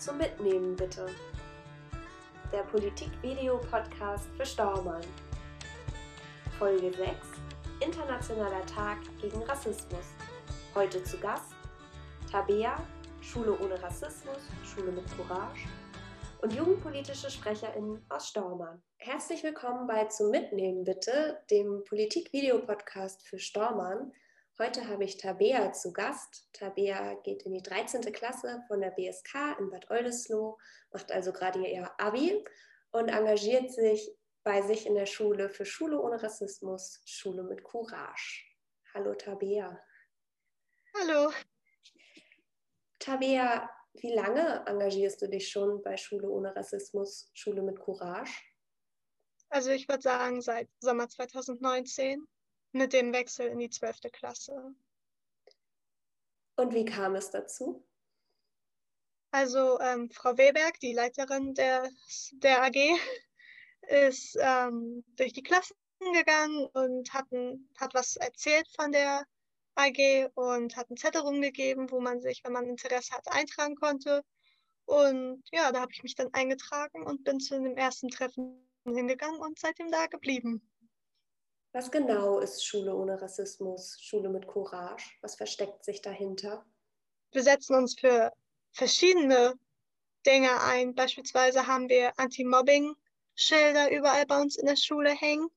zum Mitnehmen bitte. Der Politik-Video-Podcast für Stormann. Folge 6: Internationaler Tag gegen Rassismus. Heute zu Gast Tabea, Schule ohne Rassismus, Schule mit Courage und jugendpolitische SprecherInnen aus Stormann. Herzlich willkommen bei Zum Mitnehmen bitte, dem Politik-Video-Podcast für Stormann. Heute habe ich Tabea zu Gast. Tabea geht in die 13. Klasse von der BSK in Bad Oldesloe, macht also gerade ihr Abi und engagiert sich bei sich in der Schule für Schule ohne Rassismus, Schule mit Courage. Hallo Tabea. Hallo. Tabea, wie lange engagierst du dich schon bei Schule ohne Rassismus, Schule mit Courage? Also ich würde sagen seit Sommer 2019 mit dem Wechsel in die 12. Klasse. Und wie kam es dazu? Also ähm, Frau Weberg, die Leiterin der, der AG, ist ähm, durch die Klassen gegangen und hat, hat was erzählt von der AG und hat einen Zettel rumgegeben, wo man sich, wenn man Interesse hat, eintragen konnte. Und ja, da habe ich mich dann eingetragen und bin zu dem ersten Treffen hingegangen und seitdem da geblieben. Was genau ist Schule ohne Rassismus, Schule mit Courage? Was versteckt sich dahinter? Wir setzen uns für verschiedene Dinge ein. Beispielsweise haben wir Anti-Mobbing-Schilder überall bei uns in der Schule hängen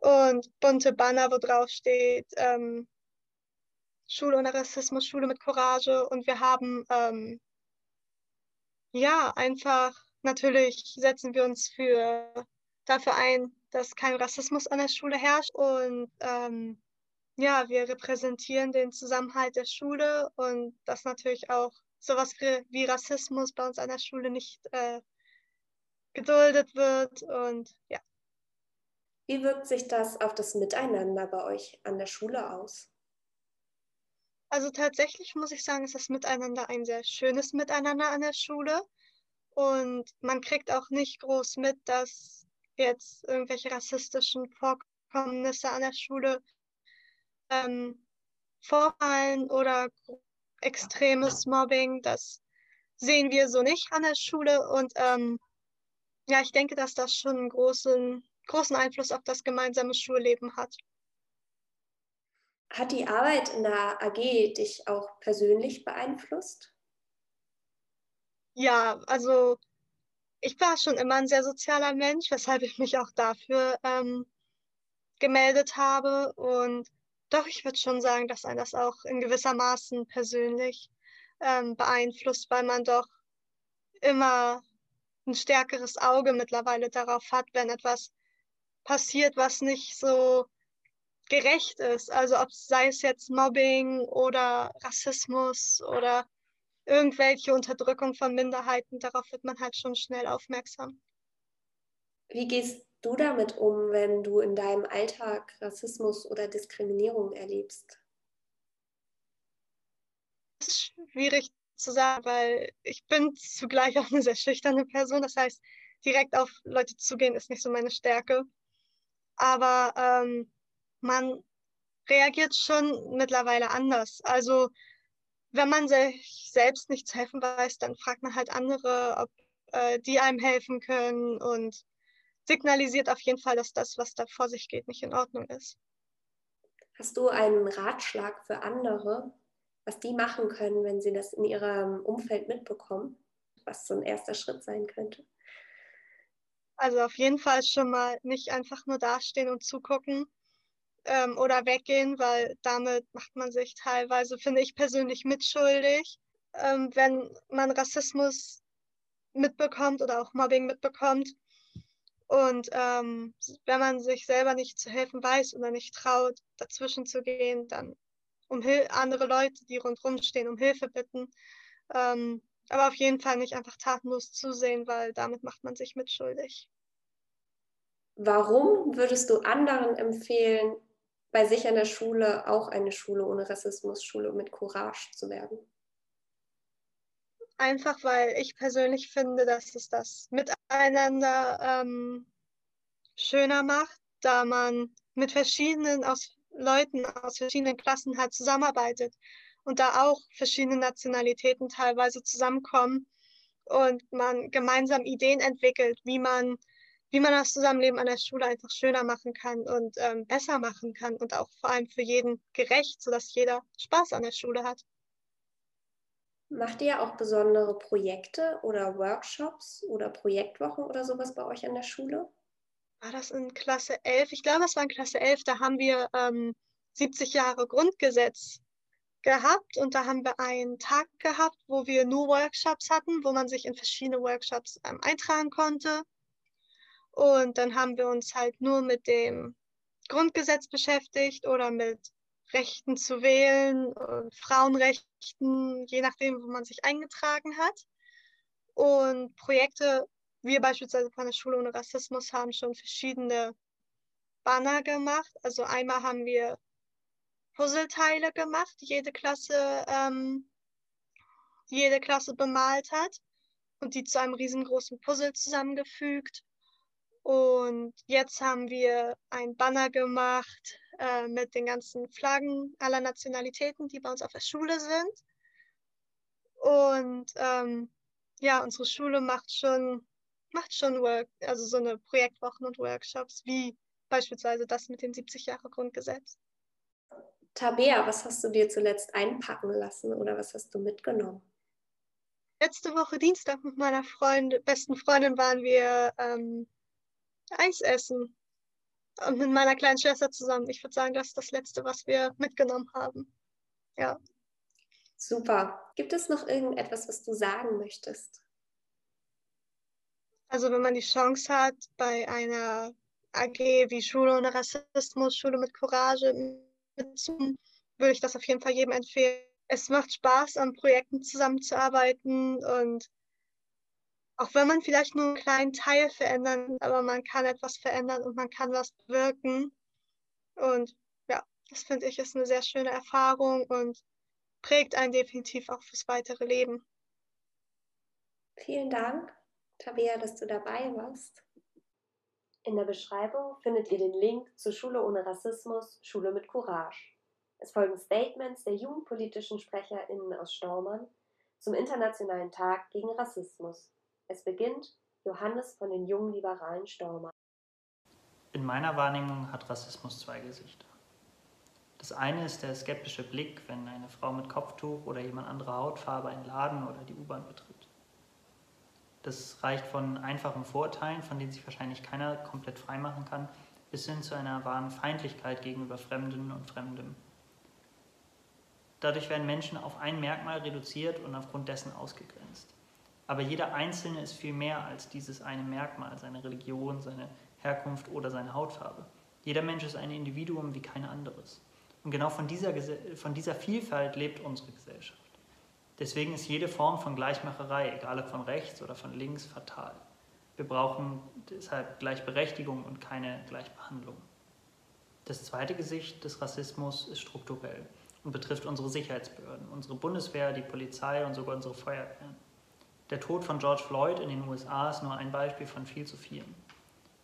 und bunte Banner, wo drauf steht ähm, Schule ohne Rassismus, Schule mit Courage. Und wir haben ähm, ja einfach natürlich setzen wir uns für dafür ein, dass kein Rassismus an der Schule herrscht. Und ähm, ja, wir repräsentieren den Zusammenhalt der Schule und dass natürlich auch sowas wie Rassismus bei uns an der Schule nicht äh, geduldet wird. Und ja. Wie wirkt sich das auf das Miteinander bei euch an der Schule aus? Also tatsächlich muss ich sagen, ist das Miteinander ein sehr schönes Miteinander an der Schule. Und man kriegt auch nicht groß mit, dass jetzt irgendwelche rassistischen Vorkommnisse an der Schule ähm, vorfallen oder extremes Mobbing, das sehen wir so nicht an der Schule. Und ähm, ja, ich denke, dass das schon einen großen, großen Einfluss auf das gemeinsame Schulleben hat. Hat die Arbeit in der AG dich auch persönlich beeinflusst? Ja, also ich war schon immer ein sehr sozialer Mensch, weshalb ich mich auch dafür ähm, gemeldet habe. Und doch, ich würde schon sagen, dass ein das auch in gewisser Maßen persönlich ähm, beeinflusst, weil man doch immer ein stärkeres Auge mittlerweile darauf hat, wenn etwas passiert, was nicht so gerecht ist. Also ob sei es jetzt Mobbing oder Rassismus oder irgendwelche Unterdrückung von Minderheiten, darauf wird man halt schon schnell aufmerksam. Wie gehst du damit um, wenn du in deinem Alltag Rassismus oder Diskriminierung erlebst? Das ist schwierig zu sagen, weil ich bin zugleich auch eine sehr schüchterne Person. Das heißt, direkt auf Leute zugehen ist nicht so meine Stärke. Aber ähm, man reagiert schon mittlerweile anders. Also wenn man sich selbst nicht zu helfen weiß, dann fragt man halt andere, ob äh, die einem helfen können und signalisiert auf jeden Fall, dass das, was da vor sich geht, nicht in Ordnung ist. Hast du einen Ratschlag für andere, was die machen können, wenn sie das in ihrem Umfeld mitbekommen, was so ein erster Schritt sein könnte? Also auf jeden Fall schon mal nicht einfach nur dastehen und zugucken, ähm, oder weggehen, weil damit macht man sich teilweise, finde ich persönlich, mitschuldig. Ähm, wenn man Rassismus mitbekommt oder auch Mobbing mitbekommt. Und ähm, wenn man sich selber nicht zu helfen weiß oder nicht traut, dazwischen zu gehen, dann um Hil andere Leute, die rundherum stehen, um Hilfe bitten. Ähm, aber auf jeden Fall nicht einfach tatenlos zusehen, weil damit macht man sich mitschuldig. Warum würdest du anderen empfehlen, bei sich an der Schule auch eine Schule ohne Rassismus, Schule mit Courage zu werden? Einfach weil ich persönlich finde, dass es das Miteinander ähm, schöner macht, da man mit verschiedenen aus Leuten aus verschiedenen Klassen halt zusammenarbeitet und da auch verschiedene Nationalitäten teilweise zusammenkommen und man gemeinsam Ideen entwickelt, wie man, wie man das Zusammenleben an der Schule einfach schöner machen kann und ähm, besser machen kann und auch vor allem für jeden gerecht, sodass jeder Spaß an der Schule hat. Macht ihr auch besondere Projekte oder Workshops oder Projektwochen oder sowas bei euch an der Schule? War das in Klasse 11? Ich glaube, es war in Klasse 11. Da haben wir ähm, 70 Jahre Grundgesetz gehabt und da haben wir einen Tag gehabt, wo wir nur Workshops hatten, wo man sich in verschiedene Workshops ähm, eintragen konnte. Und dann haben wir uns halt nur mit dem Grundgesetz beschäftigt oder mit Rechten zu wählen und Frauenrechten, je nachdem, wo man sich eingetragen hat. Und Projekte, wir beispielsweise von der Schule ohne Rassismus haben schon verschiedene Banner gemacht. Also einmal haben wir Puzzleteile gemacht, die jede Klasse, ähm, jede Klasse bemalt hat und die zu einem riesengroßen Puzzle zusammengefügt. Und jetzt haben wir ein Banner gemacht äh, mit den ganzen Flaggen aller Nationalitäten, die bei uns auf der Schule sind. Und ähm, ja, unsere Schule macht schon, macht schon Work, also so eine Projektwochen und Workshops, wie beispielsweise das mit dem 70 Jahre Grundgesetz. Tabea, was hast du dir zuletzt einpacken lassen oder was hast du mitgenommen? Letzte Woche Dienstag mit meiner Freund, besten Freundin waren wir ähm, Eis essen. Und mit meiner kleinen Schwester zusammen. Ich würde sagen, das ist das Letzte, was wir mitgenommen haben. Ja. Super. Gibt es noch irgendetwas, was du sagen möchtest? Also wenn man die Chance hat, bei einer AG wie Schule ohne Rassismus, Schule mit Courage mitzumachen, würde ich das auf jeden Fall jedem empfehlen. Es macht Spaß, an Projekten zusammenzuarbeiten und auch wenn man vielleicht nur einen kleinen Teil verändern, aber man kann etwas verändern und man kann was bewirken. Und ja, das finde ich ist eine sehr schöne Erfahrung und prägt einen definitiv auch fürs weitere Leben. Vielen Dank, Tabea, dass du dabei warst. In der Beschreibung findet ihr den Link zur Schule ohne Rassismus, Schule mit Courage. Es folgen Statements der jugendpolitischen SprecherInnen aus Stormann zum Internationalen Tag gegen Rassismus. Es beginnt Johannes von den jungen liberalen Stormern. In meiner Wahrnehmung hat Rassismus zwei Gesichter. Das eine ist der skeptische Blick, wenn eine Frau mit Kopftuch oder jemand anderer Hautfarbe einen Laden oder die U-Bahn betritt. Das reicht von einfachen Vorurteilen, von denen sich wahrscheinlich keiner komplett freimachen kann, bis hin zu einer wahren Feindlichkeit gegenüber Fremden und Fremdem. Dadurch werden Menschen auf ein Merkmal reduziert und aufgrund dessen ausgegrenzt. Aber jeder Einzelne ist viel mehr als dieses eine Merkmal, seine Religion, seine Herkunft oder seine Hautfarbe. Jeder Mensch ist ein Individuum wie kein anderes. Und genau von dieser, von dieser Vielfalt lebt unsere Gesellschaft. Deswegen ist jede Form von Gleichmacherei, egal ob von rechts oder von links, fatal. Wir brauchen deshalb Gleichberechtigung und keine Gleichbehandlung. Das zweite Gesicht des Rassismus ist strukturell und betrifft unsere Sicherheitsbehörden, unsere Bundeswehr, die Polizei und sogar unsere Feuerwehren. Der Tod von George Floyd in den USA ist nur ein Beispiel von viel zu vielen.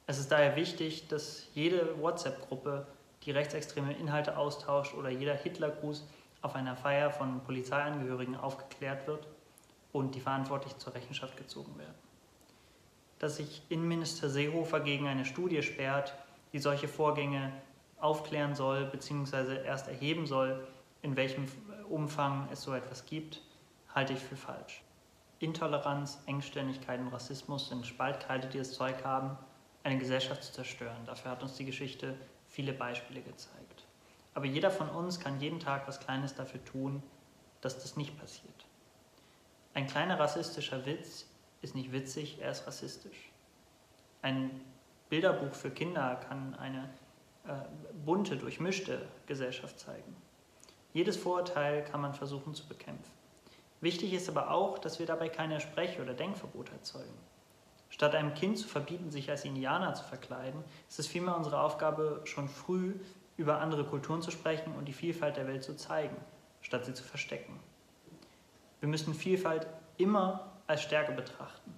Es ist daher wichtig, dass jede WhatsApp-Gruppe, die rechtsextreme Inhalte austauscht oder jeder Hitlergruß auf einer Feier von Polizeiangehörigen aufgeklärt wird und die Verantwortlichen zur Rechenschaft gezogen werden. Dass sich Innenminister Seehofer gegen eine Studie sperrt, die solche Vorgänge aufklären soll bzw. erst erheben soll, in welchem Umfang es so etwas gibt, halte ich für falsch. Intoleranz, Engständigkeit und Rassismus sind Spaltkeile, die das Zeug haben, eine Gesellschaft zu zerstören. Dafür hat uns die Geschichte viele Beispiele gezeigt. Aber jeder von uns kann jeden Tag was Kleines dafür tun, dass das nicht passiert. Ein kleiner rassistischer Witz ist nicht witzig, er ist rassistisch. Ein Bilderbuch für Kinder kann eine äh, bunte, durchmischte Gesellschaft zeigen. Jedes Vorurteil kann man versuchen zu bekämpfen. Wichtig ist aber auch, dass wir dabei keine Sprech- oder Denkverbote erzeugen. Statt einem Kind zu verbieten, sich als Indianer zu verkleiden, ist es vielmehr unsere Aufgabe, schon früh über andere Kulturen zu sprechen und die Vielfalt der Welt zu zeigen, statt sie zu verstecken. Wir müssen Vielfalt immer als Stärke betrachten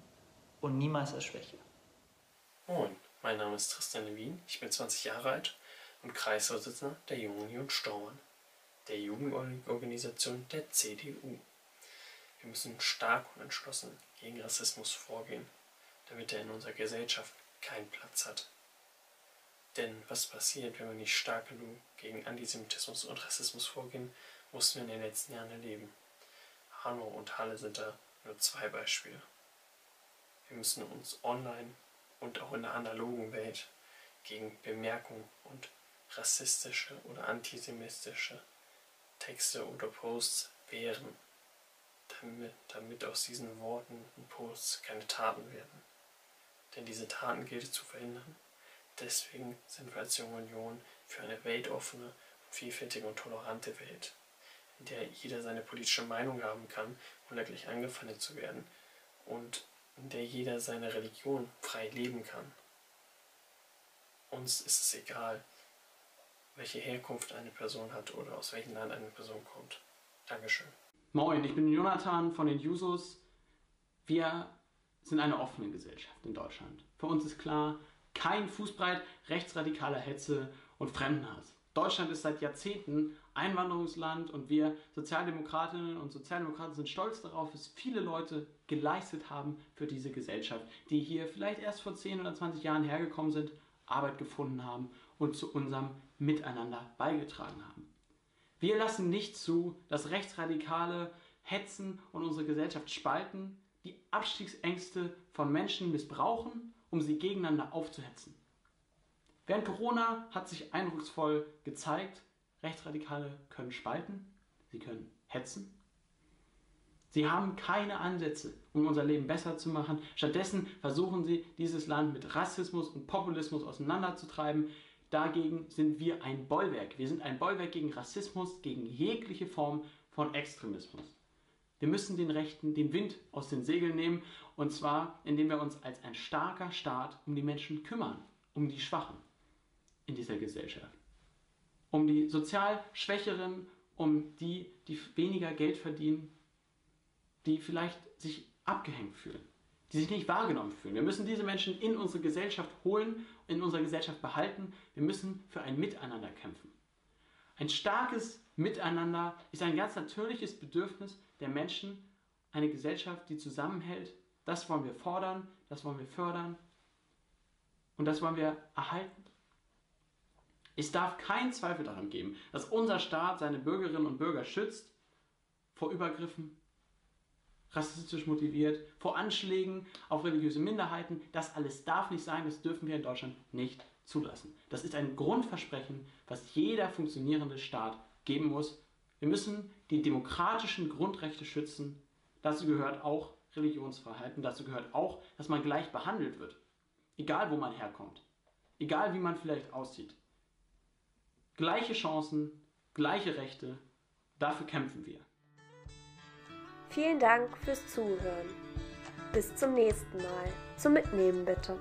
und niemals als Schwäche. Moin, mein Name ist Tristan Levin, ich bin 20 Jahre alt und Kreisvorsitzender der Jungen Union Stauern, der Jugendorganisation der CDU. Wir müssen stark und entschlossen gegen Rassismus vorgehen, damit er in unserer Gesellschaft keinen Platz hat. Denn was passiert, wenn wir nicht stark genug gegen Antisemitismus und Rassismus vorgehen, mussten wir in den letzten Jahren erleben. Hanau und Halle sind da nur zwei Beispiele. Wir müssen uns online und auch in der analogen Welt gegen Bemerkungen und rassistische oder antisemitische Texte oder Posts wehren, damit, aus diesen Worten und Posts keine Taten werden. Denn diese Taten gilt es zu verhindern. Deswegen sind wir als Junge Union für eine weltoffene, vielfältige und tolerante Welt, in der jeder seine politische Meinung haben kann, ohne gleich angefeindet zu werden und in der jeder seine Religion frei leben kann. Uns ist es egal, welche Herkunft eine Person hat oder aus welchem Land eine Person kommt. Dankeschön. Moin, ich bin Jonathan von den Jusos. Wir sind eine offene Gesellschaft in Deutschland. Für uns ist klar, kein Fußbreit rechtsradikaler Hetze und Fremdenhass. Deutschland ist seit Jahrzehnten Einwanderungsland und wir Sozialdemokratinnen und Sozialdemokraten sind stolz darauf, dass viele Leute geleistet haben für diese Gesellschaft, die hier vielleicht erst vor 10 oder 20 Jahren hergekommen sind, Arbeit gefunden haben und zu unserem Miteinander beigetragen haben. Wir lassen nicht zu, dass Rechtsradikale hetzen und unsere Gesellschaft spalten, die Abstiegsängste von Menschen missbrauchen, um sie gegeneinander aufzuhetzen. Während Corona hat sich eindrucksvoll gezeigt, Rechtsradikale können spalten, sie können hetzen. Sie haben keine Ansätze, um unser Leben besser zu machen. Stattdessen versuchen sie, dieses Land mit Rassismus und Populismus auseinanderzutreiben. Dagegen sind wir ein Bollwerk. Wir sind ein Bollwerk gegen Rassismus, gegen jegliche Form von Extremismus. Wir müssen den Rechten den Wind aus den Segeln nehmen, und zwar indem wir uns als ein starker Staat um die Menschen kümmern, um die Schwachen in dieser Gesellschaft um die sozial Schwächeren, um die, die weniger Geld verdienen, die vielleicht sich abgehängt fühlen, die sich nicht wahrgenommen fühlen. Wir müssen diese Menschen in unsere Gesellschaft holen, in unserer Gesellschaft behalten. Wir müssen für ein Miteinander kämpfen. Ein starkes Miteinander ist ein ganz natürliches Bedürfnis der Menschen, eine Gesellschaft, die zusammenhält. Das wollen wir fordern, das wollen wir fördern und das wollen wir erhalten. Es darf keinen Zweifel daran geben, dass unser Staat seine Bürgerinnen und Bürger schützt vor Übergriffen, rassistisch motiviert, vor Anschlägen auf religiöse Minderheiten. Das alles darf nicht sein, das dürfen wir in Deutschland nicht zulassen. Das ist ein Grundversprechen, was jeder funktionierende Staat geben muss. Wir müssen die demokratischen Grundrechte schützen. Dazu gehört auch Religionsfreiheit und dazu gehört auch, dass man gleich behandelt wird. Egal wo man herkommt. Egal wie man vielleicht aussieht. Gleiche Chancen, gleiche Rechte, dafür kämpfen wir. Vielen Dank fürs Zuhören. Bis zum nächsten Mal. Zum Mitnehmen bitte.